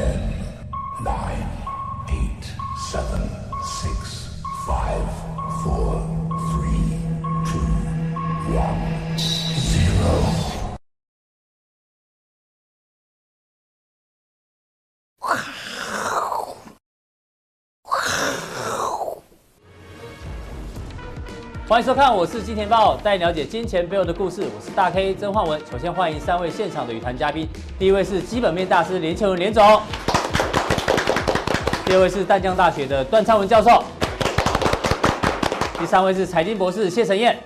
dead. 欢迎收看，我是金钱豹，带你了解金钱背后的故事。我是大 K 曾焕文。首先欢迎三位现场的与谈嘉宾，第一位是基本面大师连庆文连总，第二位是淡江大学的段昌文教授，第三位是财经博士谢晨彦。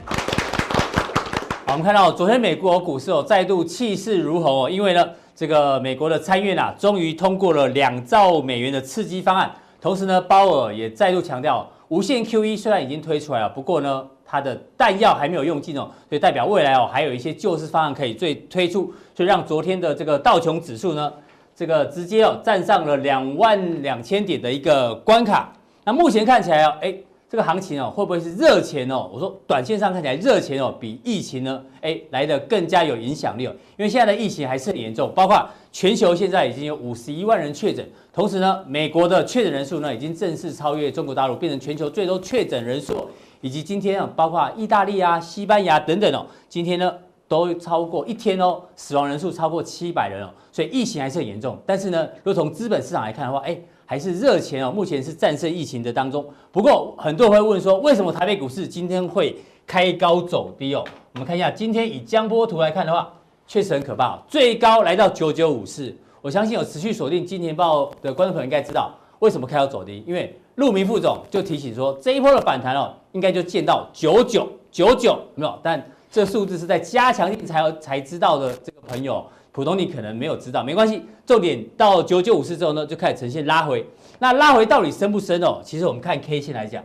好，我们看到昨天美国股市哦再度气势如虹哦，因为呢这个美国的参院啊终于通过了两兆美元的刺激方案，同时呢鲍尔也再度强调无限 QE 虽然已经推出来了，不过呢。它的弹药还没有用尽哦，所以代表未来哦还有一些救市方案可以最推出，所以让昨天的这个道琼指数呢，这个直接哦站上了两万两千点的一个关卡。那目前看起来哦，哎，这个行情哦会不会是热钱哦？我说短线上看起来热钱哦比疫情呢，哎来得更加有影响力哦，因为现在的疫情还是很严重，包括全球现在已经有五十一万人确诊，同时呢，美国的确诊人数呢已经正式超越中国大陆，变成全球最多确诊人数。以及今天啊，包括意大利啊、西班牙等等哦，今天呢都超过一天哦，死亡人数超过七百人哦，所以疫情还是很严重。但是呢，如果从资本市场来看的话，哎，还是热钱哦，目前是战胜疫情的当中。不过很多人会问说，为什么台北股市今天会开高走低哦？我们看一下今天以江波图来看的话，确实很可怕，最高来到九九五四。我相信有持续锁定金钱豹的观众朋友应该知道为什么开高走低，因为陆明副总就提醒说，这一波的反弹哦。应该就见到九九九九没有，但这数字是在加强錠才才知道的。这个朋友，普通你可能没有知道，没关系。重点到九九五四之后呢，就开始呈现拉回。那拉回到底深不深哦？其实我们看 K 线来讲，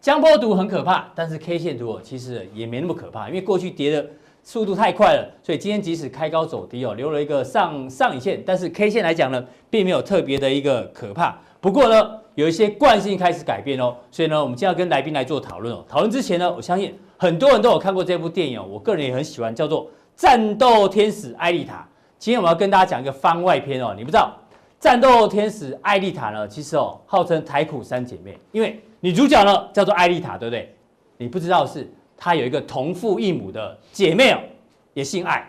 江波图很可怕，但是 K 线图哦，其实也没那么可怕，因为过去跌的速度太快了，所以今天即使开高走低哦，留了一个上上影线，但是 K 线来讲呢，并没有特别的一个可怕。不过呢。有一些惯性开始改变哦，所以呢，我们今天要跟来宾来做讨论哦。讨论之前呢，我相信很多人都有看过这部电影哦，我个人也很喜欢，叫做《战斗天使艾莉塔》。今天我要跟大家讲一个番外篇哦。你不知道《战斗天使艾莉塔》呢，其实哦，号称台苦三姐妹，因为女主角呢叫做艾莉塔，对不对？你不知道是她有一个同父异母的姐妹哦，也姓艾，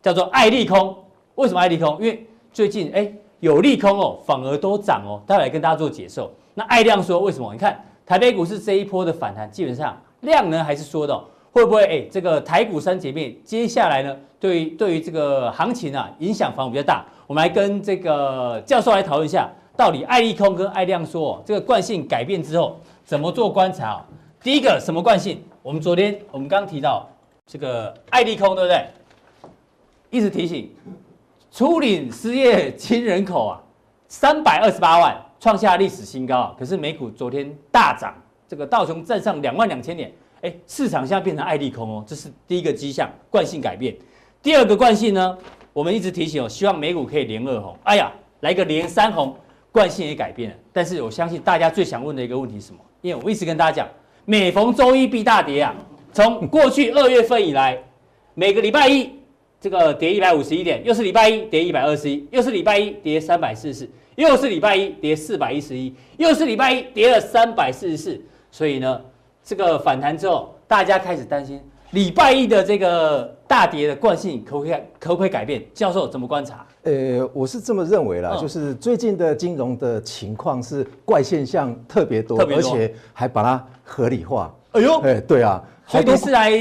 叫做艾利空。为什么艾利空？因为最近哎。有利空哦，反而都涨哦。待会来跟大家做解说。那艾亮说为什么？你看台北股市这一波的反弹，基本上量呢还是说的、哦，会不会哎这个台股三姐妹接下来呢，对于对于这个行情啊影响反而比较大。我们来跟这个教授来讨论一下，到底艾利空跟艾亮说、哦、这个惯性改变之后怎么做观察、哦？第一个什么惯性？我们昨天我们刚提到这个艾利空对不对？一直提醒。初领失业金人口啊，三百二十八万，创下历史新高啊！可是美股昨天大涨，这个道琼站上两万两千点，哎，市场现在变成爱利空哦，这是第一个迹象，惯性改变。第二个惯性呢，我们一直提醒哦，希望美股可以连二红，哎呀，来个连三红，惯性也改变了。但是我相信大家最想问的一个问题是什么？因为我一直跟大家讲，每逢周一必大跌啊，从过去二月份以来，每个礼拜一。这个跌一百五十一点，又是礼拜一跌一百二十一，又是礼拜一跌三百四十四，又是礼拜一跌四百一十一，又是礼拜一跌了三百四十四。所以呢，这个反弹之后，大家开始担心礼拜一的这个大跌的惯性可不可以可不可以改变？教授怎么观察？呃，我是这么认为啦，嗯、就是最近的金融的情况是怪现象特别多，特别多，而且还把它合理化。哎呦，哎，对啊。好多是来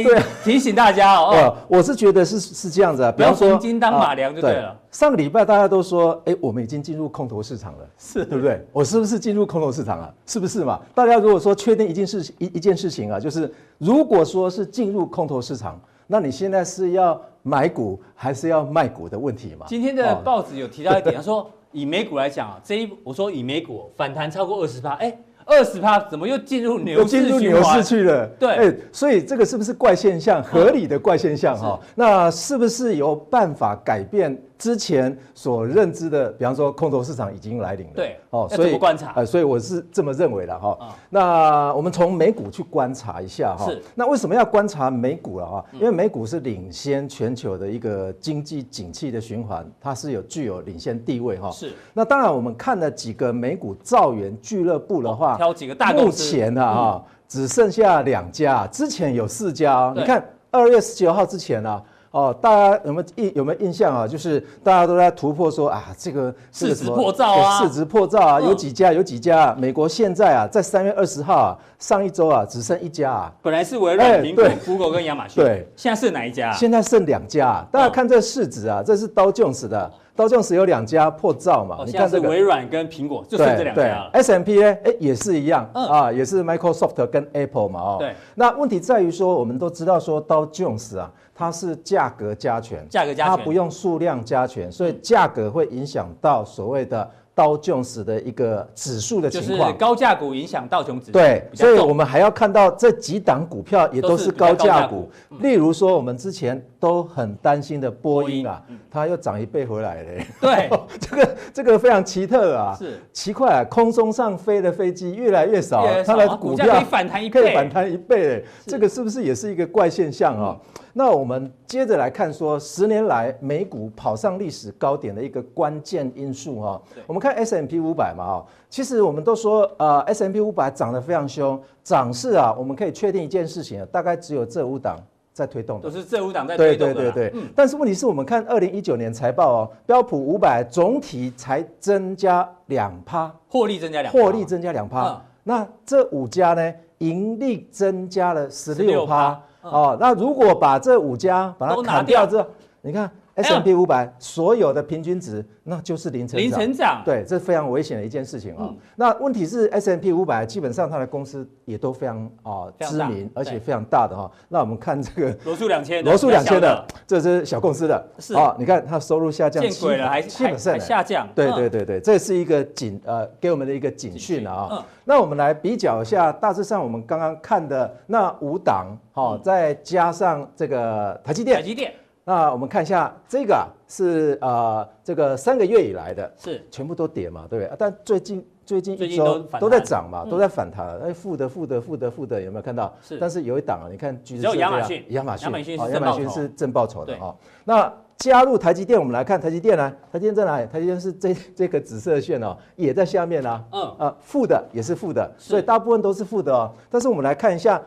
提醒大家哦。呃，我是觉得是是这样子啊，比方说金当马良就对了。上个礼拜大家都说，哎，我们已经进入空头市场了，是对不对？我是不是进入空头市场了？是不是嘛？大家如果说确定一件事一一件事情啊，就是如果说是进入空头市场，那你现在是要买股还是要卖股的问题嘛？今天的报纸有提到一点，他说以美股来讲啊，这一我说以美股反弹超过二十趴，哎。二十趴怎么又进入牛市？进入牛市去了。对，哎，所以这个是不是怪现象？合理的怪现象哈？那是不是有办法改变之前所认知的，比方说空头市场已经来临了。对，哦，所以观察，呃，所以我是这么认为的哈。那我们从美股去观察一下哈。是。那为什么要观察美股了哈？因为美股是领先全球的一个经济景气的循环，它是有具有领先地位哈。是。那当然，我们看了几个美股造园俱乐部的话，挑几个大公司，目前啊哈，只剩下两家，之前有四家。你看二月十九号之前呢。哦，大家有没有印有没有印象啊？就是大家都在突破说啊，这个市值破兆啊，市值破兆啊，有几家有几家。美国现在啊，在三月二十号啊，上一周啊，只剩一家啊。本来是微软、苹果、Google 跟亚马逊，对，现在剩哪一家？现在剩两家。大家看这个市值啊，这是道琼斯的，道琼斯有两家破兆嘛。你看这个微软跟苹果就剩这两家了。S&P 呢？哎，也是一样啊，也是 Microsoft 跟 Apple 嘛。哦，对。那问题在于说，我们都知道说道琼斯啊。它是价格加权，价格加权，它不用数量加权，所以价格会影响到所谓的道琼斯的一个指数的情况。就是高价股影响道琼指数。对，所以我们还要看到这几档股票也都是高价股。例如说，我们之前都很担心的波音啊，它又涨一倍回来了。对，这个这个非常奇特啊，是奇怪啊，空中上飞的飞机越来越少，它的股票可以反弹一倍，可以反弹一倍，这个是不是也是一个怪现象啊？那我们接着来看说，十年来美股跑上历史高点的一个关键因素哈。我们看 S&P 五百嘛哦，其实我们都说呃，S M P 五百涨得非常凶，涨势啊，我们可以确定一件事情啊，大概只有这五档在推动，都是这五档在推动的。对对对对。但是问题是我们看二零一九年财报哦，标普五百总体才增加两趴，获利增加两，获利增加两趴。那这五家呢，盈利增加了十六趴。哦，那如果把这五家把它砍掉之后，你看 S&P 五百所有的平均值，那就是零成长。零成长，对，这是非常危险的一件事情啊、哦。那问题是 S&P 五百基本上它的公司也都非常啊知名，而且非常大的哈。那我们看这个罗素两千，罗素两千的，这是小公司的，是啊。你看它收入下降，见鬼了，还还下降。对对对对，这是一个警呃给我们的一个警讯啊。那我们来比较一下，大致上我们刚刚看的那五档，好，再加上这个台积电。台积电。那我们看一下这个啊，是呃这个三个月以来的，是全部都跌嘛，对不对？但最近最近一周都在涨嘛，都在反弹。哎，负的负的负的负的，有没有看到？是。但是有一档啊，你看，只有亚马逊，亚马逊，亚马逊亚马逊是正报酬的啊。那加入台积电，我们来看台积电呢，台积电在哪里？台积电是这这个紫色线哦，也在下面啊。嗯。啊，负的也是负的，所以大部分都是负的哦。但是我们来看一下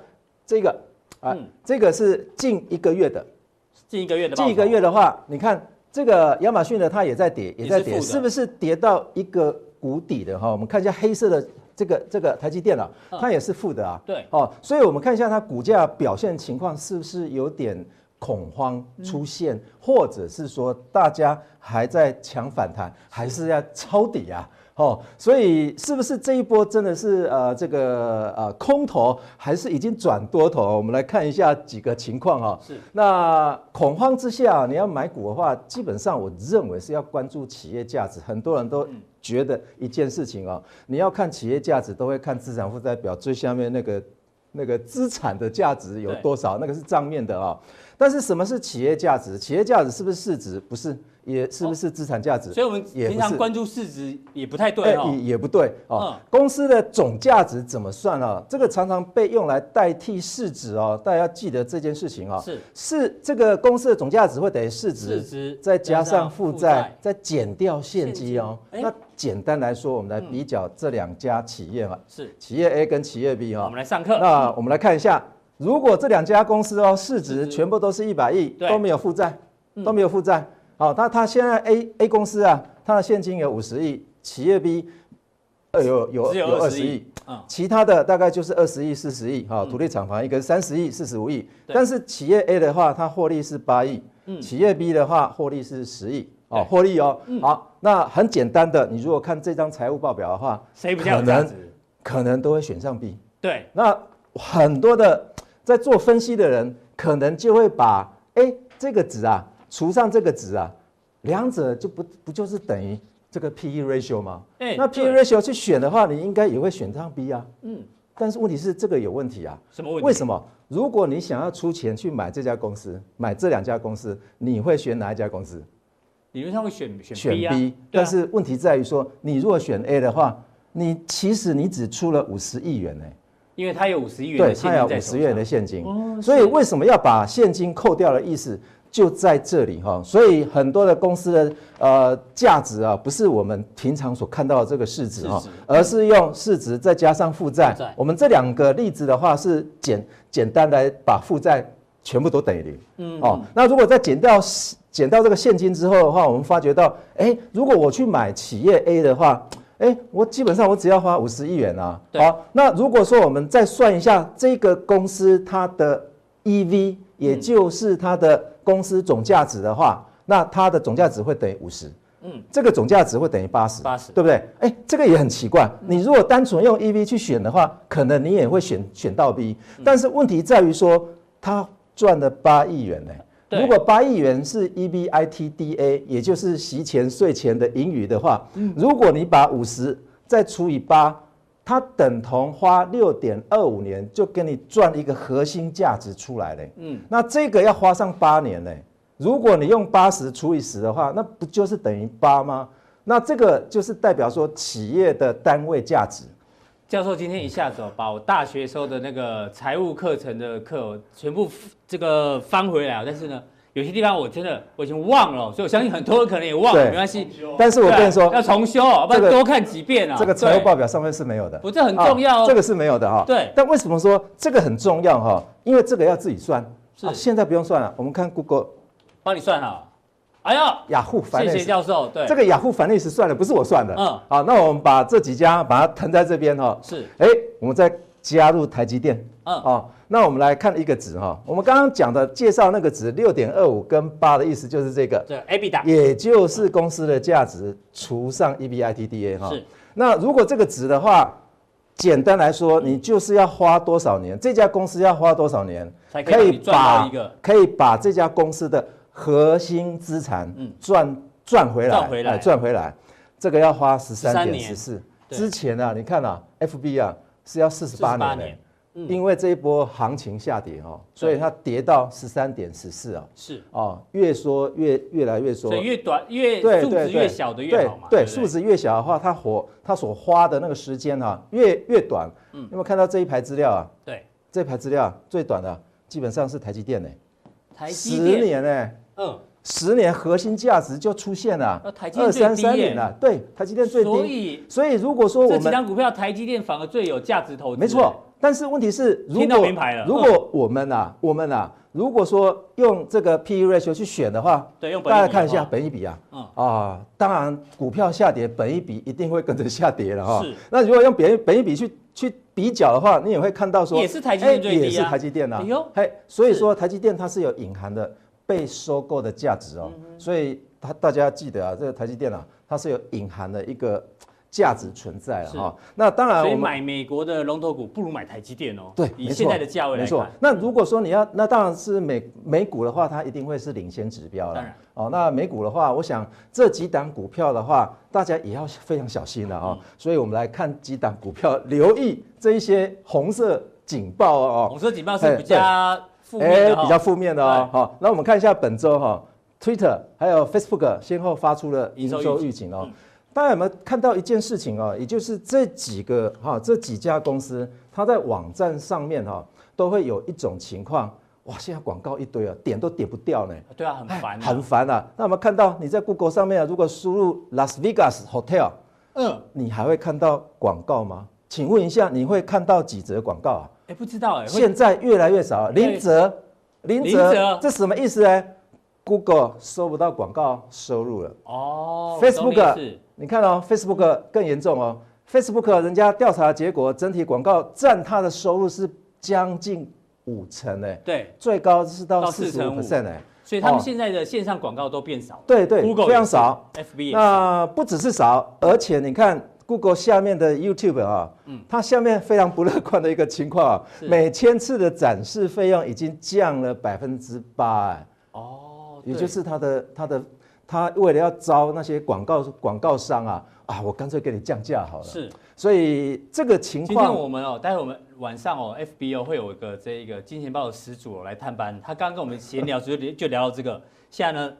这个啊，这个是近一个月的。近一个月的，近一个月的话，你看这个亚马逊呢，它也在跌，也在跌，是，是不是跌到一个谷底的哈？我们看一下黑色的这个这个台积电啊，它也是负的啊。对，哦，所以我们看一下它股价表现情况是不是有点恐慌出现，嗯、或者是说大家还在抢反弹，还是要抄底啊？哦，所以是不是这一波真的是呃这个呃空头，还是已经转多头？我们来看一下几个情况哈。是。那恐慌之下，你要买股的话，基本上我认为是要关注企业价值。很多人都觉得一件事情哦，你要看企业价值，都会看资产负债表最下面那个那个资产的价值有多少，那个是账面的啊。但是什么是企业价值？企业价值是不是市值？不是。也是不是资产价值？所以我们平常关注市值也不太对哦。也也不对哦。公司的总价值怎么算啊？这个常常被用来代替市值哦。大家要记得这件事情啊。是是，这个公司的总价值会等于市值，再加上负债，再减掉现金哦。那简单来说，我们来比较这两家企业嘛。是。企业 A 跟企业 B 哈。我们来上课。那我们来看一下，如果这两家公司哦，市值全部都是一百亿，都没有负债，都没有负债。好，那它现在 A A 公司啊，它的现金有五十亿，企业 B 呃有有有二十亿，其他的大概就是二十亿、四十亿，哈，土地厂房一个三十亿、四十五亿，但是企业 A 的话，它获利是八亿，企业 B 的话获利是十亿，哦，获利哦，好，那很简单的，你如果看这张财务报表的话，谁不可能可能都会选上 B，对，那很多的在做分析的人，可能就会把哎这个值啊。除上这个值啊，两者就不不就是等于这个 P/E ratio 吗？欸、那 P/E ratio 去选的话，你应该也会选上 B 啊。嗯。但是问题是这个有问题啊。什么问题？为什么？如果你想要出钱去买这家公司，买这两家公司，你会选哪一家公司？理论上会选选选 B 啊，B，但是问题在于说，你如果选 A 的话，你其实你只出了五十亿元呢，因为它有五十亿元对，的现它有五十亿元的现金，哦所以为什么要把现金扣掉的意思就在这里哈。所以很多的公司的呃价值啊，不是我们平常所看到的这个市值哈。而是用市值再加上负债。我们这两个例子的话是简简单来把负债全部都等于零。嗯哦，那如果再减掉减掉这个现金之后的话，我们发觉到，哎，如果我去买企业 A 的话，哎，我基本上我只要花五十亿元啊。对好，那如果说我们再算一下这个公司它的 EV，也就是它的公司总价值的话，那它的总价值会等于五十。嗯，这个总价值会等于八十，八十对不对？哎，这个也很奇怪。你如果单纯用 EV 去选的话，可能你也会选选到 B，但是问题在于说，它赚了八亿元呢。对如果八亿元是 EBITDA，也就是息前税前的盈余的话，如果你把五十再除以八，它等同花六点二五年就给你赚一个核心价值出来嘞。嗯，那这个要花上八年嘞。如果你用八十除以十的话，那不就是等于八吗？那这个就是代表说企业的单位价值。教授今天一下子哦，把我大学时候的那个财务课程的课哦全部这个翻回来，但是呢，有些地方我真的我已经忘了，所以我相信很多人可能也忘了，对没关系。但是我跟你说，要重修哦，不然多看几遍啊。这个财务报表上面是没有的，不这很重要哦啊这个是没有的哈。对但为什么说这个很重要哈？因为这个要自己算，是啊现在不用算了。我们看 Google、帮你算好。哎呀，雅虎、谢谢 Finance，教授。对，这个雅虎 Finance 算的，不是我算的。嗯好，那我们把这几家把它腾在这边哈。是哎，我们再加入台积电。嗯哦，那我们来看一个值哈。我们刚刚讲的介绍那个值六点二五跟八的意思就是这个，对 EBITDA 也就是公司的价值除上 EBITDA 哈。是。那如果这个值的话，简单来说，你就是要花多少年？这家公司要花多少年才可以让你赚到一个可以把这家公司的核心资产嗯。赚赚回来，赚回来。哎赚回来，这个要花十三13点十四。之前啊，你看啊，FB 啊是要四十八48年年嗯。因为这一波行情下跌哦，所以它跌到十三点十四啊，是，哦，越缩越越来越缩所以。越短越数对对。越小的越好嘛。对，不数值越小的话，它活它所花的那个时间哈、越越短。嗯，有没有看到这一排资料啊？对。这一排资料最短的基本上是台积电呢，台十积电，年呢，嗯，十年核心价值就出现了二三三年了，对，台积电最所低。以所以如果说我们这几张股票，台积电反而最有价值投资。没错，但是问题是，如果名牌了如果我们啊，我们啊，如果说用这个 P/E ratio 去选的话，对，用本大家看一下本一比啊，嗯啊，当然股票下跌，本一比一定会跟着下跌了哈。是。那如果用本本一比去去比较的话，你也会看到说，也是台积电最低啊哎也是台积电啊。哎呦嘿，所以说台积电它是有隐含的被收购的价值哦，嗯所以它大家记得啊，这个台积电啊，它是有隐含的一个价值存在了是哈。那当然买美国的龙头股不如买台积电哦。对，以现在的价位来没错，。那如果说你要，那当然是美美股的话，它一定会是领先指标了。当然哦，那美股的话，我想这几档股票的话，大家也要非常小心了哦。嗯所以我们来看几档股票，留意这一些红色警报哦。红色警报是比较负面哎，比较负面的哦。好，那我们看一下本周哈，Twitter 还有 Facebook 先后发出了营收预警哦。大家有没有看到一件事情哦？也就是这几个哈这几家公司，它在网站上面哈都会有一种情况，哇，现在广告一堆啊，点都点不掉呢。对啊，很烦啊。很烦啊。那我们看到你在 Google 上面啊，如果输入 Las Vegas Hotel，嗯，你还会看到广告吗？请问一下，你会看到几则广告啊？哎，不知道哎。现在越来越少，零则，零零则则，这什么意思呢？Google 收不到广告收入了。哦，Facebook，你看哦，Facebook 更严重哦。Facebook 人家调查结果，整体广告占它的收入是将近五成呢，对，最高是到到四十五45% percent 哎。所以他们哦现在的线上广告都变少了。对对非常少，FB 那不只是少，而且你看 Google 下面的 YouTube 啊，嗯。它下面非常不乐观的一个情况啊，每千次的展示费用已经降了百分之八，哎，哦，也就是它的它的它为了要招那些广告广告商啊啊，我干脆给你降价好了。是。所以这个情况今天，我们哦，待会我们晚上哦，FBO 会有一个这一个金钱豹的始祖、哦、来探班，他刚刚跟我们闲聊就就聊到这个，现在呢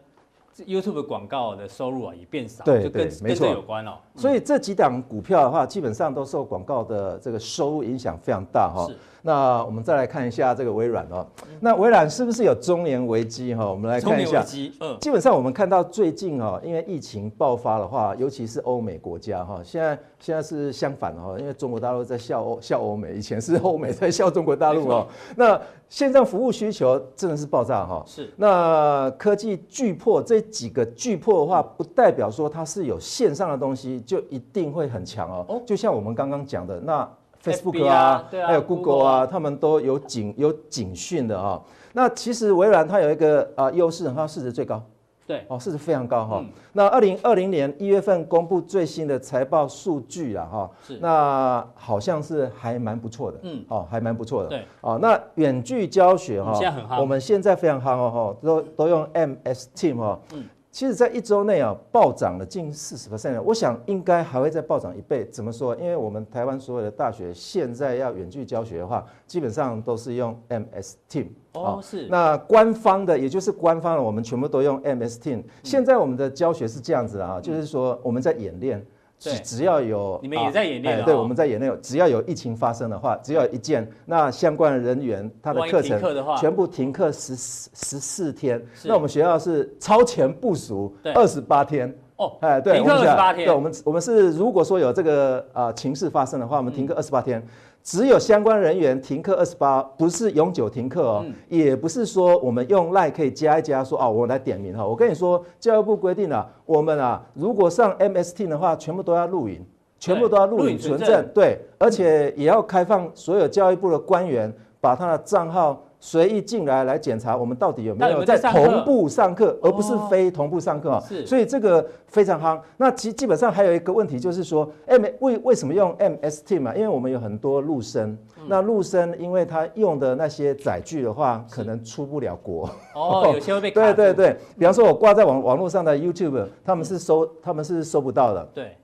YouTube 广告的收入啊也变少，对就跟这有关哦。所以这几档股票的话，基本上都受广告的这个收入影响非常大哈。是那我们再来看一下这个微软哦，那微软是不是有中年危机哈？我们来看一下。嗯，基本上我们看到最近哈，因为疫情爆发的话，尤其是欧美国家哈，现在现在是相反哈，因为中国大陆在笑欧笑欧美，以前是欧美在笑中国大陆哦。那线上服务需求真的是爆炸哈。是。那科技巨破这几个巨破的话，不代表说它是有线上的东西就一定会很强哦。就像我们刚刚讲的那。Facebook 啊，啊还有 Google 啊，他们都有警有警讯的啊。那其实微软它有一个啊优势，它市值最高，对，哦，市值非常高哈。那二零二零年一月份公布最新的财报数据了哈，是，那好像是还蛮不错的，嗯，哦，还蛮不错的，对，哦，那远距教学哈，我们现在非常夯哦，都都用 MS Team 哈，嗯。其实，在一周内啊，暴涨了近四十 percent，我想应该还会再暴涨一倍。怎么说？因为我们台湾所有的大学现在要远距教学的话，基本上都是用 MS Team。哦，是。那官方的，也就是官方的，我们全部都用 MS Team。现在我们的教学是这样子啊，就是说我们在演练。只只要有你们也在演练、对，我们在演练。只要有疫情发生的话，只要一件，那相关的人员他的课程全部停课十十四天。那我们学校是超前部署二十八天。哦，哎，对，停课二十八天。对，我们我们是如果说有这个啊、呃、情势发生的话，我们停课二十八天。嗯只有相关人员停课二十八，不是永久停课哦，也不是说我们用 LINE 可以加一加说哦，我来点名哈。我跟你说，教育部规定了，我们啊，如果上 MS Team 的话，全部都要录影，全部都要录影存证，对，而且也要开放所有教育部的官员把他的账号。随意进来来检查，我们到底有没有在同步上课，而不是非同步上课啊？是，所以这个非常夯。那其基本上还有一个问题就是说，M 为为什么用 MS Team 啊？因为我们有很多陆生，那陆生因为他用的那些载具的话，可能出不了国。哦，有些会被对对对，比方说我挂在网网络上的 YouTube，他们是收他们是收不到的。对。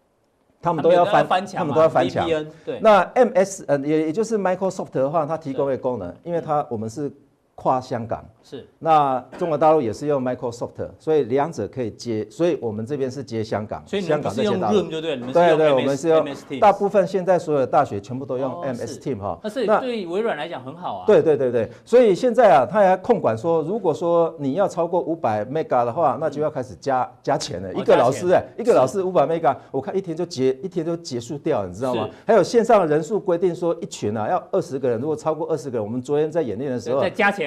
他们都要翻，他们都要翻墙。对，那 MS 呃也也就是 Microsoft 的话，它提供的功能，因为它我们是。跨香港。是，那中国大陆也是用 Microsoft，所以两者可以接，所以我们这边是接香港，所以香港是用 Room 就对，对对，我们是用大部分现在所有的大学全部都用 MS Team 哈，那是对微软来讲很好啊。对对对对，所以现在啊，他还控管说，如果说你要超过五百 Mega 的话，那就要开始加加钱了。一个老师哎，一个老师五百 Mega，我看一天就结一天就结束掉，你知道吗？还有线上的人数规定说一群啊要二十个人，如果超过二十个人，我们昨天在演练的时候再加钱。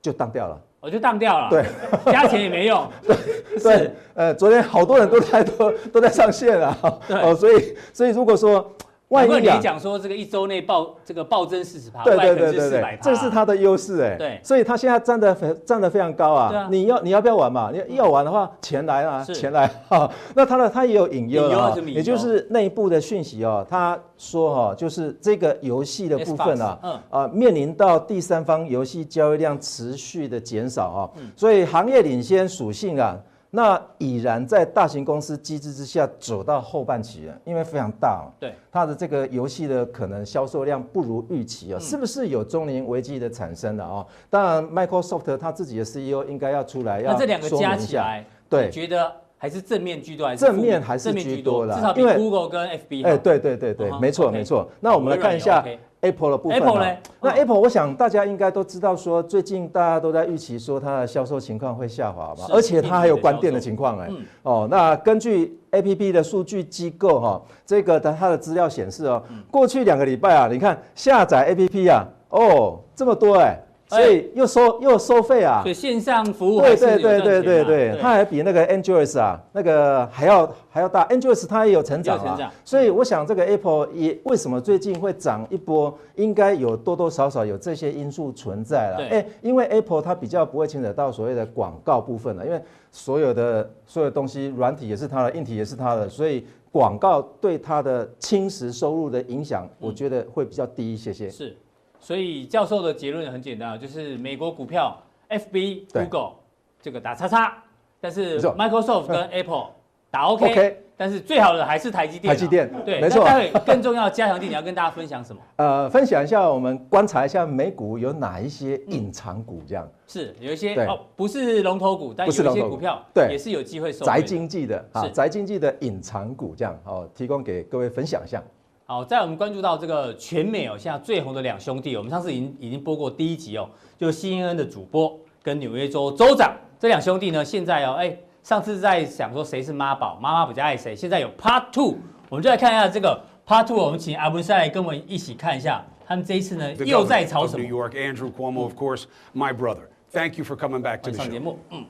就当掉了，我就当掉了。对，加钱也没用。对，对，呃，昨天好多人都在都都在上线啊。哦，所以所以如果说。万一你讲说这个一周内暴这个暴增四十趴，对对对对对，这是它的优势哎。对，所以它现在站得非站得非常高啊。你要你要不要玩嘛？你要玩的话，钱来啊，钱来哈。那它的它也有隐忧啊，也就是内部的讯息哦。他说哈，就是这个游戏的部分啊，啊面临到第三方游戏交易量持续的减少啊，所以行业领先属性啊。那已然在大型公司机制之下走到后半期了，因为非常大哦，对它的这个游戏的可能销售量不如预期啊，是不是有中年危机的产生了啊？当然，Microsoft 它自己的 CEO 应该要出来要说明一下。那这两个加起来，对，觉得还是正面居多还是正面还是居多了？至少比 Google 跟 FB。哎，对对对对，没错没错。那我们来看一下。Apple 的部分呢？那 Apple，我想大家应该都知道，说最近大家都在预期说它的销售情况会下滑嘛，而且它还有关店的情况哎。哦，那根据 APP 的数据机构哈，这个的它的资料显示哦，过去两个礼拜啊，你看下载 APP 啊，哦，这么多哎。所以又收又收费啊！所以线上服务对对对对对对，它还比那个 Android 啊那个还要还要大。Android 它也有成长啊，所以我想这个 Apple 也为什么最近会涨一波，应该有多多少少有这些因素存在了。哎，因为 Apple 它比较不会牵扯到所谓的广告部分了，因为所有的所有东西软体也是它的，硬体也是它的，所以广告对它的侵蚀收入的影响，我觉得会比较低一些些。是。所以教授的结论很简单，就是美国股票，FB、Google 这个打叉叉，但是 Microsoft 跟 Apple 打 OK，, OK 但是最好的还是台积电。台积电，对，没错。待会更重要的加强点，你要跟大家分享什么？呃，分享一下，我们观察一下美股有哪一些隐藏股，这样、嗯、是有一些哦，不是龙头股，但有一些股票对。也是有机会收宅经济的啊，宅经济的隐藏股，这样哦，提供给各位分享一下。好，在我们关注到这个全美哦，现在最红的两兄弟，我们上次已经已经播过第一集哦，就是 CNN 的主播跟纽约州州长这两兄弟呢，现在哦，哎。上次在想说谁是妈宝，妈妈比较爱谁。现在有 Part Two，我们就来看一下这个 Part Two。我们请阿文师来跟我们一起看一下，他们这一次呢又在吵什么？New York Andrew Cuomo, of course, my brother. Thank you for coming back to the show. 节目，嗯。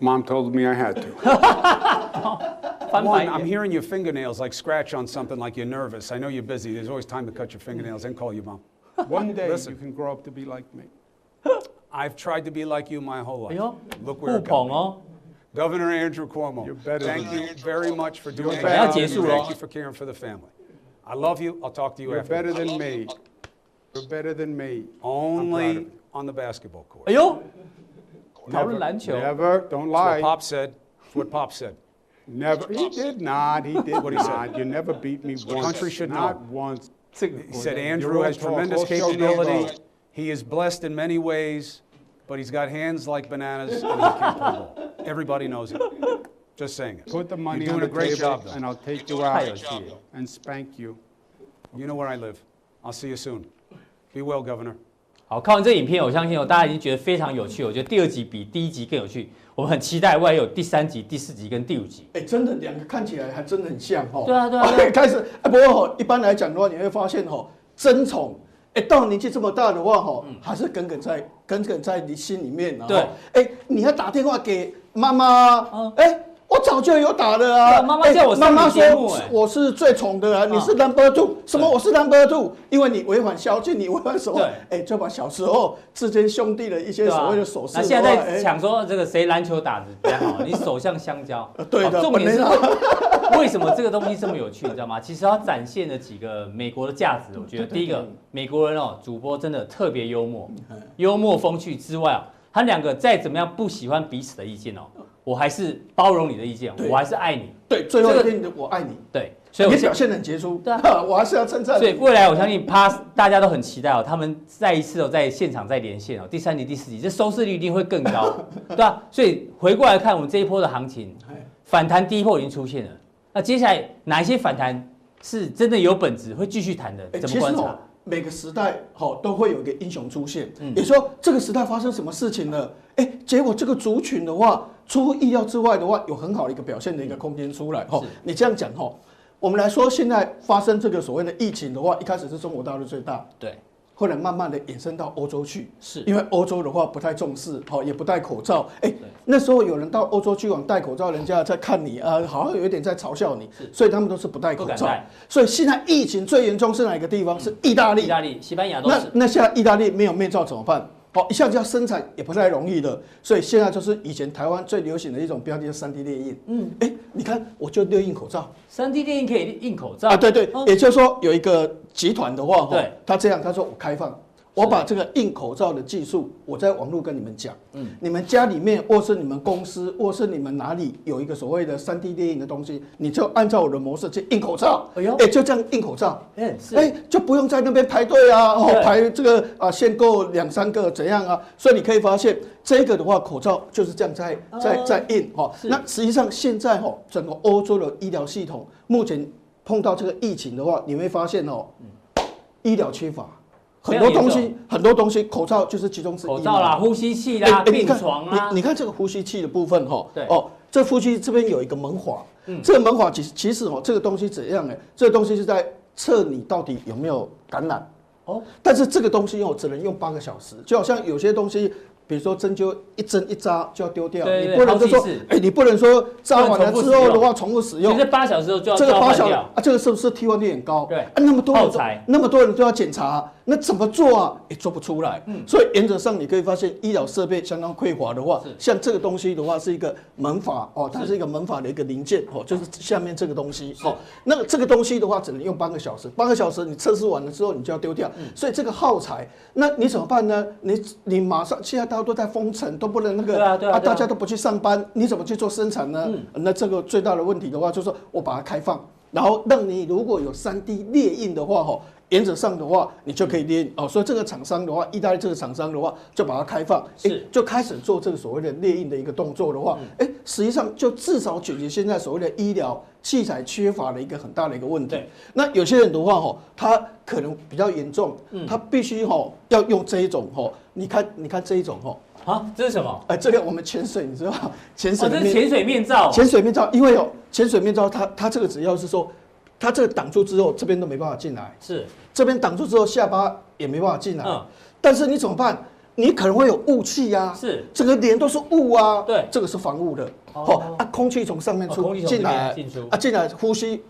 Mom told me I had to. Fun One, I'm hearing your fingernails like scratch on something like you're nervous. I know you're busy. There's always time to cut your fingernails and call your mom. One day Listen. you can grow up to be like me. I've tried to be like you my whole life. Look where it got me. Governor Andrew Cuomo, You're better thank than you very much for doing that. Thank you for caring for the family. I love you. I'll talk to you You're after. better than me. You're better than me. Only on the basketball court. Never, Don't lie. What Pop said. What Pop said. Never. He did not. He did what he. Said. You never beat me once. Country should not once. He said Andrew has tremendous capability. He is blessed in many ways, but he's got hands like bananas and he can't. Everybody knows it. Just saying it. Put the money You're doing on the a great job, though. and I'll take You're you out and spank you. You know where I live. I'll see you soon. Be well, Governor. 好，看完这影片，我相信哦，大家已经觉得非常有趣。我觉得第二集比第一集更有趣。我们很期待未来有第三集、第四集跟第五集。哎，真的两个看起来还真的很像哦。对啊，对啊。对 开始，哎，不过哦，一般来讲的话，你会发现吼，争宠，哎，到年纪这么大的话吼，还是耿耿在耿耿在你心里面。对。哎，你要打电话给妈妈，哎。我早就有打的啊！妈妈叫我上节目，说我是最宠的啊！你是 number two，什么？我是 number two，因为你违反宵禁，你违反什么？哎，就把小时候之间兄弟的一些所谓的手势。那现在在抢说这个谁篮球打的比较好？你手像香蕉。对的。重点是 为什么这个东西这么有趣？你知道吗？其实它展现了几个美国的价值。我觉得第一个，美国人哦，主播真的特别幽默，幽默风趣之外啊，他两个再怎么样不喜欢彼此的意见哦。我还是包容你的意见，我还是爱你。对，最后一天的我爱你。对，所以我你表现很杰出。对啊，我还是要称赞。所以未来我相信他大家都很期待哦，他们再一次哦在现场再连线哦，第三集、第四集，这收视率一定会更高，对啊？所以回过来看我们这一波的行情，反弹第一波已经出现了。那接下来哪一些反弹是真的有本质，会继续谈的？怎么观察？每个时代好都会有一个英雄出现，嗯、也说这个时代发生什么事情了？哎，结果这个族群的话，出乎意料之外的话，有很好的一个表现的一个空间出来。哈，你这样讲哈，我们来说现在发生这个所谓的疫情的话，一开始是中国大陆最大，对。后来慢慢的延伸到欧洲去，是因为欧洲的话不太重视，好也不戴口罩。哎，那时候有人到欧洲去往戴口罩，人家在看你啊，好像有一点在嘲笑你，所以他们都是不戴口罩。所以现在疫情最严重是哪个地方？是意大利、意大利、西班牙都是。那那现在意大利没有面罩怎么办？好，一下子要生产也不太容易的，所以现在就是以前台湾最流行的一种标的，就是三 D 列印。嗯，哎，你看我就列印口罩，三 D 列印可以印口罩啊？对对，也就是说有一个集团的话，对，他这样他说我开放。我把这个印口罩的技术，我在网络跟你们讲。嗯，你们家里面，或是你们公司，或是你们哪里有一个所谓的三 D 电影的东西，你就按照我的模式去印口罩。哎呦，哎，就这样印口罩。哎，是，哎，就不用在那边排队啊，哦，排这个啊，限购两三个怎样啊？所以你可以发现，这个的话，口罩就是这样在在在印。哈，那实际上现在哈，整个欧洲的医疗系统目前碰到这个疫情的话，你会发现哦，医疗缺乏。很多东西，很多东西，口罩就是其中之一。口罩啦，呼吸器啦，病床啦。你你看这个呼吸器的部分哈，哦，这呼吸这边有一个门环，这个门环其实其实哦，这个东西怎样呢？这个东西是在测你到底有没有感染哦。但是这个东西哦，只能用八个小时，就好像有些东西。比如说针灸一针一扎就要丢掉，你不能就说，哎，你不能说扎完了之后的话重复使用。其实八小时后就要这个八小时啊，这个是不是替换率很高？对，啊，那么多人，那么多人都要检查，那怎么做啊？也做不出来。嗯，所以原则上你可以发现，医疗设备相当匮乏的话，像这个东西的话是一个门阀哦，它是一个门阀的一个零件哦，就是下面这个东西哦。那个这个东西的话，只能用半个小时，半个小时你测试完了之后，你就要丢掉。所以这个耗材，那你怎么办呢？你你马上现在大家都在封城，都不能那个啊大家都不去上班，你怎么去做生产呢？那这个最大的问题的话，就是说我把它开放。然后让你如果有三 D 列印的话，哈，原则上的话，你就可以列印哦。所以这个厂商的话，意大利这个厂商的话，就把它开放，是就开始做这个所谓的列印的一个动作的话，哎，实际上就至少解决现在所谓的医疗器材缺乏的一个很大的一个问题。那有些人的话，哈，他可能比较严重，他必须哈要用这一种哈，你看，你看这一种哈。啊，这是什么？哎，这个我们潜水，你知道潜水、哦、这是潜水面罩。潜水面罩，因为有潜水面罩，它它这个只要是说，它这个挡住之后，这边都没办法进来。是，这边挡住之后，下巴也没办法进来。嗯。但是你怎么办？你可能会有雾气呀。是。整个脸都是雾啊。对。这个是防雾的。哦。啊，空气从上面出进来。啊，进来呼吸，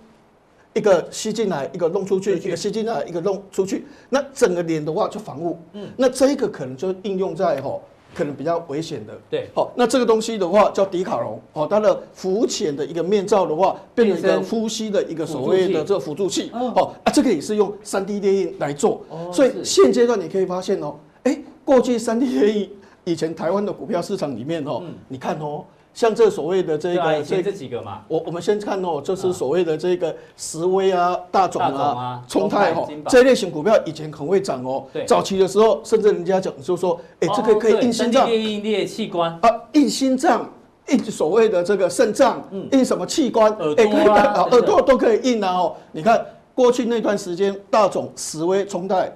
一个吸进来，一个弄出去，一个吸进来，一个弄出去。那整个脸的话就防雾。嗯。那这一个可能就应用在吼。可能比较危险的，对，好，那这个东西的话叫迪卡龙，哦，它的浮潜的一个面罩的话，变成一个呼吸的一个所谓的这个辅助器，哦，啊，这个也是用 3D 电影来做，所以现阶段你可以发现哦，哎，过去 3D 电影以前台湾的股票市场里面哦，你看哦。像这所谓的这个这这几个嘛，我我们先看哦，就是所谓的这个石威啊、大总啊、冲泰哦，这一类型股票以前很会涨哦。早期的时候，甚至人家讲就说，哎，这个可以印心脏，印列器官啊，印心脏，印所谓的这个肾脏，印什么器官？耳朵啊，耳朵都可以印啊哦。你看过去那段时间，大总、石威、冲泰。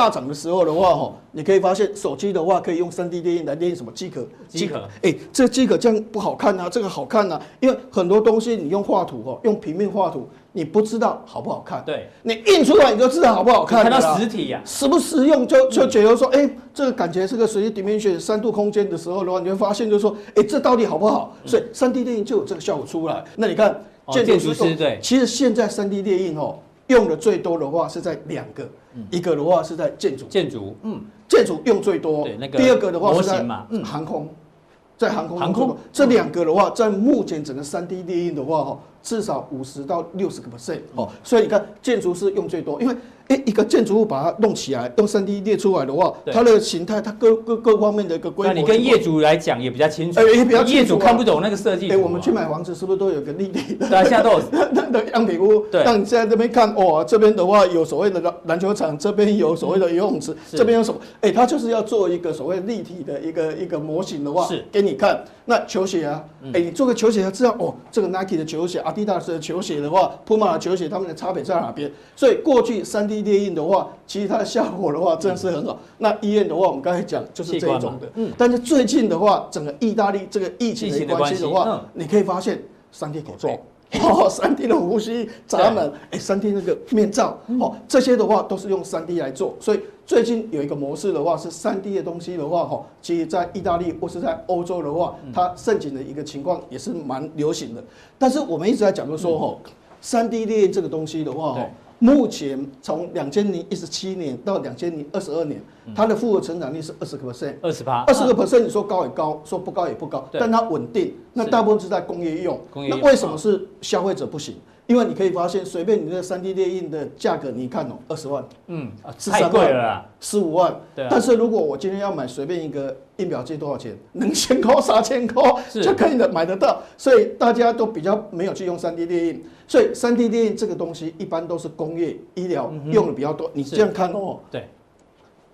大涨的时候的话，哈，你可以发现手机的话可以用三 D 电影来电影什么机壳？机壳，哎，这机壳这样不好看啊，这个好看啊，因为很多东西你用画图哦，用平面画图，你不知道好不好看。对，你印出来你就知道好不好看。看到实体呀，实不实用就就觉得说，哎，这个感觉是个随机 dimension 三度空间的时候的话，你会发现就是说，哎，这到底好不好？所以三 D 电影就有这个效果出来。那你看建筑师对，其实现在三 D 电影哦。用的最多的话是在两个，一个的话是在建筑，建筑，嗯，建筑用最多。对，那个第二个的话是在航空，在航空，航空？这两个的话，在目前整个三 D 列印的话，哈，至少五十到六十个 percent 哦。所以你看建筑是用最多，因为。哎，一个建筑物把它弄起来，用三 D 列出来的话，它的形态，它各各各方面的一个规模。那你跟业主来讲也比较清楚。哎，也比较。业主看不懂那个设计。哎，我们去买房子是不是都有个立体的？对啊，现在都有 那那样品屋。对。让你现在这边看，哦，这边的话有所谓的篮篮球场，这边有所谓的游泳池，这边有什么？哎，它就是要做一个所谓立体的一个一个模型的话，是给你看。那球鞋啊，哎，你做个球鞋，要知道哦，这个 Nike 的球鞋、Adidas 的球鞋的话，Puma 的球鞋，它们的差别在哪边？所以过去 3D 列印的话。其实它的效果的话，真的是很好。那医院的话，我们刚才讲就是这一种的。嗯。但是最近的话，整个意大利这个疫情的关系的话，你可以发现三 D 口罩，哦，三 D 的呼吸闸门，哎，三 D 那个面罩，哦，这些的话都是用三 D 来做。所以最近有一个模式的话，是三 D 的东西的话，哈，其实在意大利或是在欧洲的话，它盛景的一个情况也是蛮流行的。但是我们一直在讲的说，哈，三 D 列印这个东西的话，哈。目前从两千零一十七年到两千零二十二年，它的复合成长率是二十个 percent，二十八，二十个 percent，你说高也高，说不高也不高，但它稳定。那大部分是在工业用，那为什么是消费者不行？因为你可以发现，随便你的三 D 列印的价格，你看哦，二十万，嗯，太贵了，十五万。对。但是如果我今天要买随便一个印表机，多少钱？两千块、三千块就可以的买得到。所以大家都比较没有去用三 D 列印。所以三 D 列印这个东西，一般都是工业、医疗用的比较多。你这样看哦，对，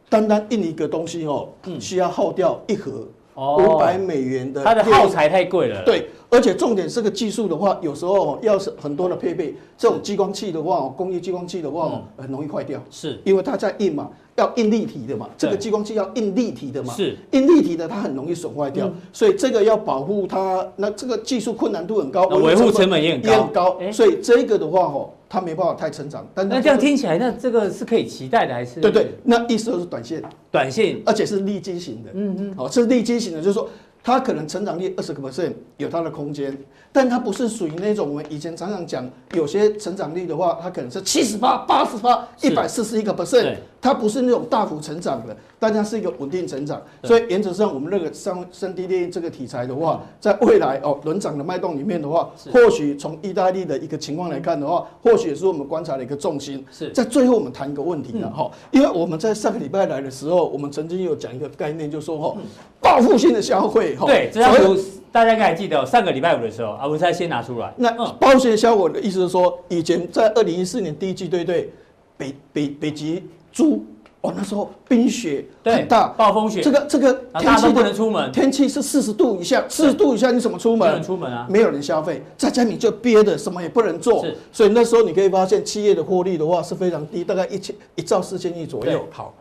单单印一个东西哦，需要耗掉一盒。五百美元的，它的耗材太贵了。对，而且重点这个技术的话，有时候要是很多的配备，这种激光器的话，工业激光器的话，很容易坏掉。是，因为它在印嘛，要印立体的嘛，这个激光器要印立体的嘛，是印立体的，它很容易损坏掉。所以这个要保护它，那这个技术困难度很高，维护成本也很高。所以这个的话，吼。它没办法太成长，但那这样听起来，那这个是可以期待的，还是？对对，那意思就是短线，短线，而且是利基型的，嗯嗯，好，是利基型的，就是说它可能成长率二十个 percent 有它的空间，但它不是属于那种我们以前常常讲，有些成长率的话，它可能是七十八、八十八、一百四十一个 percent，它不是那种大幅成长的，但它是一个稳定成长。所以原则上，我们那个三三 D 列印这个题材的话，在未来哦轮涨的脉动里面的话，或许从意大利的一个情况来看的话，或许也是我们观察的一个重心。是。在最后我们谈一个问题了哈，因为我们在上个礼拜来的时候，我们曾经有讲一个概念，就说哈报复性的消费哈。对，这张图大家应该还记得，上个礼拜五的时候，阿文塞先拿出来。那报复性的消费的意思是说，以前在二零一四年第一季，对对，北北北极猪，哦，那时候冰雪很大，暴风雪，这个这个天气不能出门，天气是四十度以下，四十度以下你怎么出门？不能出门啊，没有人消费，在家你就憋的，什么也不能做。所以那时候你可以发现，企业的获利的话是非常低，大概一千一兆四千亿左右。好，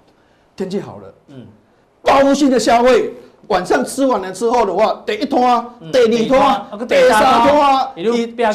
天气好了，嗯，报复性的消费。晚上吃完了之后的话，第一摊、第二摊、第三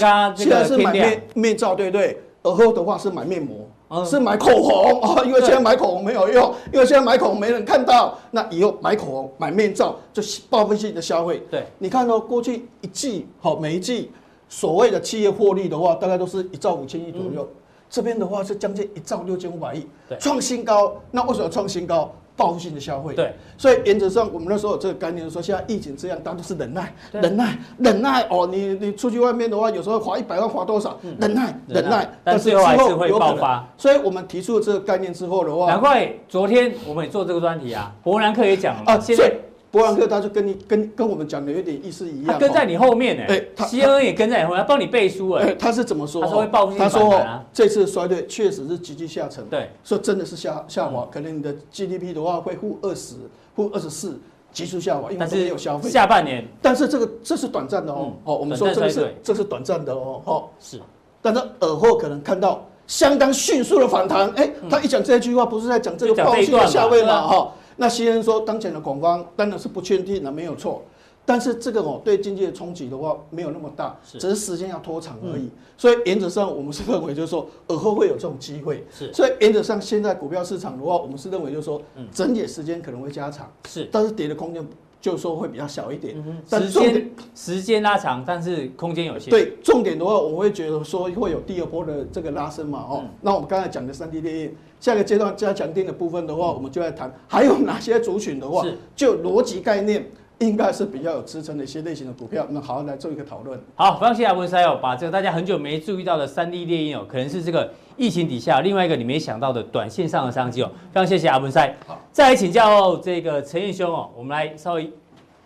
摊，你现在是买面面罩，对不对？而后的话是买面膜，是买口红啊，因为现在买口红没有用，因为现在买口红没人看到。那以后买口红、买面罩，就报复性的消费。对，你看到过去一季，好，每一季所谓的企业获利的话，大概都是一兆五千亿左右。这边的话是将近一兆六千五百亿，创新高。那为什么创新高？报复性的消费，对，所以原则上我们那时候有这个概念说，现在疫情这样，大家都是忍耐，忍耐，忍耐哦。你你出去外面的话，有时候花一百万花多少？忍耐，忍耐，但是之后还是会爆发。所以我们提出了这个概念之后的话，难怪昨天我们也做这个专题啊，伯南克也讲了啊，现在。伯南克他就跟你跟跟我们讲的有点意思一样，他跟在你后面呢，哎，CNN 也跟在你后面，他帮你背书哎，他是怎么说？他说会报复性反弹啊。他说这次衰退确实是急剧下沉，对，说真的是下下滑，可能你的 GDP 的话会负二十、负二十四，急速下滑，因为没有消费。下半年，但是这个这是短暂的哦，哦，我们说这个是这是短暂的哦，哦，是，但是尔后可能看到相当迅速的反弹，哎，他一讲这句话，不是在讲这个报复性的下位嘛，哈。那西恩说，当前的恐慌当然是不确定的，没有错。但是这个哦，对经济的冲击的话，没有那么大，只是时间要拖长而已。所以原则上，我们是认为就是说，尔后会有这种机会。是。所以原则上，现在股票市场的话，我们是认为就是说，整体时间可能会加长。是。但是跌的空间就说会比较小一点。但时间时间拉长，但是空间有限。对，重点的话，我会觉得说会有第二波的这个拉升嘛。哦。那我们刚才讲的三 D 电影。下个阶段加强电的部分的话，我们就来谈还有哪些族群的话，就逻辑概念应该是比较有支撑的一些类型的股票，那好好来做一个讨论。好，非常谢谢阿文塞哦，把这个大家很久没注意到的三 D 猎鹰哦，可能是这个疫情底下另外一个你没想到的短线上的商机哦。非常谢谢阿文塞。好，再来请教这个陈彦兄哦，我们来稍微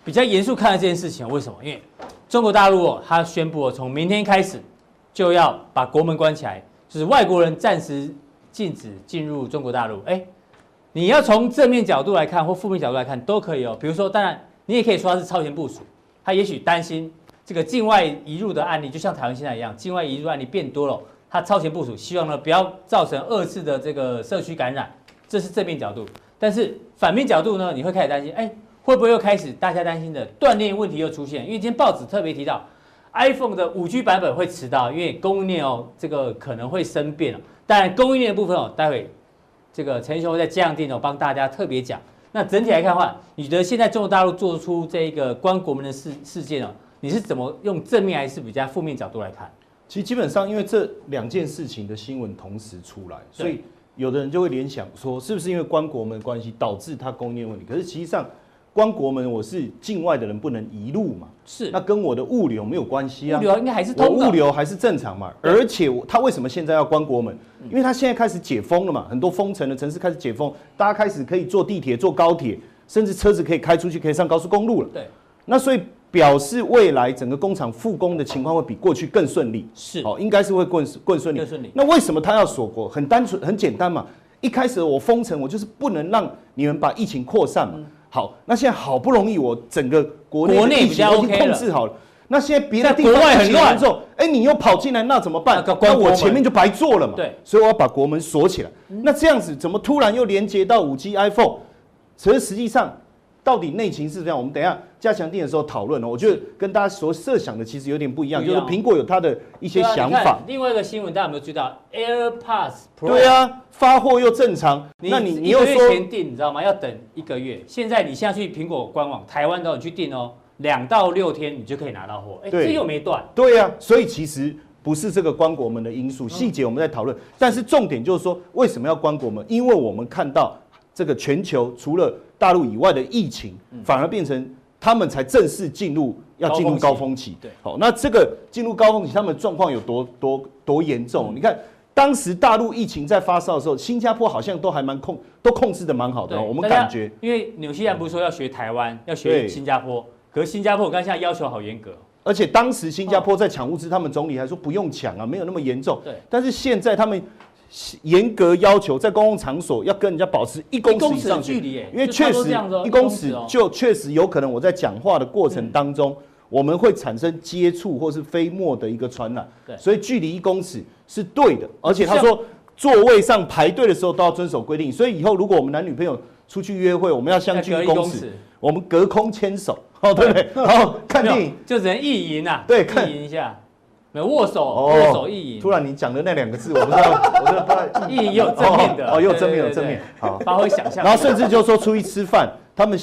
比较严肃看待这件事情，为什么？因为中国大陆哦，他宣布哦，从明天开始就要把国门关起来，就是外国人暂时。禁止进入中国大陆，哎，你要从正面角度来看或负面角度来看都可以哦。比如说，当然你也可以说它是超前部署，他也许担心这个境外移入的案例，就像台湾现在一样，境外移入案例变多了，他超前部署，希望呢不要造成二次的这个社区感染，这是正面角度。但是反面角度呢，你会开始担心，哎，会不会又开始大家担心的断链问题又出现？因为今天报纸特别提到，iPhone 的五 G 版本会迟到，因为供应链哦，这个可能会生变了。但供应链部分哦，待会这个陈雄在这样电脑帮大家特别讲。那整体来看的话，你觉得现在中国大陆做出这个关国门的事事件哦，你是怎么用正面还是比较负面角度来看？其实基本上，因为这两件事情的新闻同时出来，所以有的人就会联想说，是不是因为关国门关系导致它供应链问题？可是实际上。关国门，我是境外的人不能移入嘛？是，那跟我的物流没有关系啊。物流应该还是通的，物流还是正常嘛。而且他为什么现在要关国门？因为他现在开始解封了嘛，很多封城的城市开始解封，大家开始可以坐地铁、坐高铁，甚至车子可以开出去，可以上高速公路了。对，那所以表示未来整个工厂复工的情况会比过去更顺利。是，哦，应该是会更更顺利。更顺利。那为什么他要锁国？很单纯，很简单嘛。一开始我封城，我就是不能让你们把疫情扩散嘛。好，那现在好不容易我整个国内的疫情都已经控制好了，那现在别的地方很乱之后，哎，你又跑进来，那怎么办？那我前面就白做了嘛。对，所以我要把国门锁起来。那这样子怎么突然又连接到五 G iPhone？所以实际上。到底内情是这样？我们等一下加强錠的时候讨论哦。我觉得跟大家所设想的其实有点不一样，就是苹果有它的一些想法。另外一个新闻大家有没有注意到？AirPods Pro。对啊，发货又正常。那你你又说前订，你知道吗？要等一个月。现在你现在去苹果官网，台湾都有去订哦。两到六天你就可以拿到货，哎，对这又没断。对呀、啊，所以其实不是这个关国门的因素，细节我们在讨论。但是重点就是说，为什么要关国门？因为我们看到这个全球除了大陆以外的疫情，反而变成他们才正式进入要进入高峰期。对，好，那这个进入高峰期，他们状况有多多多严重？你看。当时大陆疫情在发烧的时候，新加坡好像都还蛮控，都控制的蛮好的。我们感觉，因为纽西兰不是说要学台湾，要学新加坡，可是新加坡我看现在要求好严格。而且当时新加坡在抢物资，他们总理还说不用抢啊，没有那么严重。对。但是现在他们严格要求在公共场所要跟人家保持一公尺以上距离，因为确实一公尺就确实有可能我在讲话的过程当中。我们会产生接触或是飞沫的一个传染，所以距离一公尺是对的。而且他说座位上排队的时候都要遵守规定，所以以后如果我们男女朋友出去约会，我们要相距一公尺，我们隔空牵手，哦，对不对？然后看电影就只能意淫啊，对，看一下，没有握手，握手意淫。突然你讲的那两个字，我不知道，我不知道意淫也有正面的，哦，有正面有正面，好，发挥想象。然后甚至就说出去吃饭，他们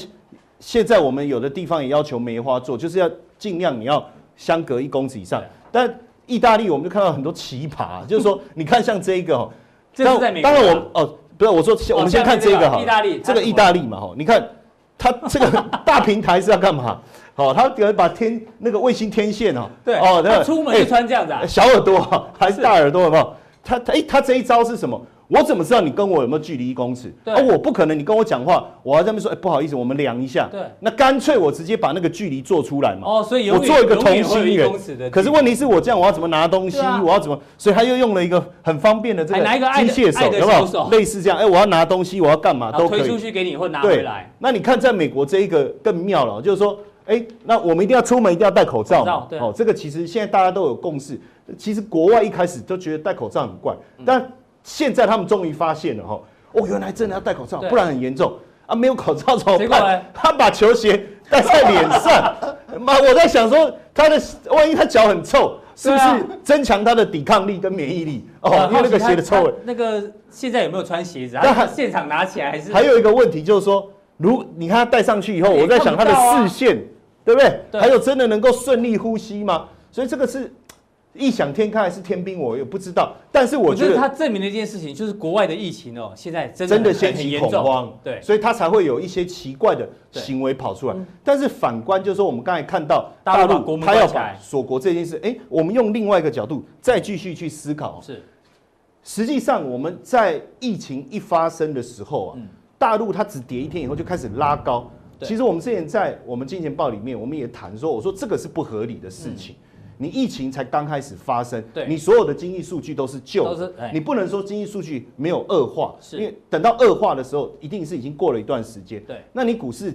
现在我们有的地方也要求梅花座，就是要尽量你要。相隔一公尺以上，但意大利我们就看到很多奇葩，就是说，你看像这一个哈，这是在美国。当然我哦，不是我说，我们先看这个哈，意大利这个意大利嘛哈，你看它这个 大平台是要干嘛？好，他可能把天那个卫星天线哦，对哦，他出门就穿这样子啊，小耳朵还是大耳朵好不好？他他哎，他这一招是什么？我怎么知道你跟我有没有距离一公尺？我不可能，你跟我讲话，我还在那边说，哎，不好意思，我们量一下。对，那干脆我直接把那个距离做出来嘛。哦，所以我做一个同心圆。可是问题是我这样，我要怎么拿东西？我要怎么？所以他又用了一个很方便的这个机械手，有没有？类似这样，哎，我要拿东西，我要干嘛都可以。推出去给你或拿回来。那你看，在美国这一个更妙了，就是说，哎，那我们一定要出门，一定要戴口罩嘛。哦，这个其实现在大家都有共识。其实国外一开始都觉得戴口罩很怪，但现在他们终于发现了哈，哦，原来真的要戴口罩，不然很严重啊！没有口罩怎么办？他把球鞋戴在脸上，妈，我在想说，他的万一他脚很臭，是不是增强他的抵抗力跟免疫力？哦，因为那个鞋的臭味。那个现在有没有穿鞋子？他现场拿起来还是？还有一个问题就是说，如你看他戴上去以后，我在想他的视线，对不对？还有真的能够顺利呼吸吗？所以这个是。异想天开还是天兵，我也不知道。但是我觉得他证明了一件事情，就是国外的疫情哦，现在真的真的掀起恐慌，对，所以他才会有一些奇怪的行为跑出来。但是反观就是说，我们刚才看到大陆他要把锁国这件事，哎，我们用另外一个角度再继续去思考。是，实际上我们在疫情一发生的时候啊，大陆它只跌一天以后就开始拉高。其实我们之前在我们金钱报里面，我们也谈说，我说这个是不合理的事情。你疫情才刚开始发生，你所有的经济数据都是旧的，你不能说经济数据没有恶化，因为等到恶化的时候，一定是已经过了一段时间。对，那你股市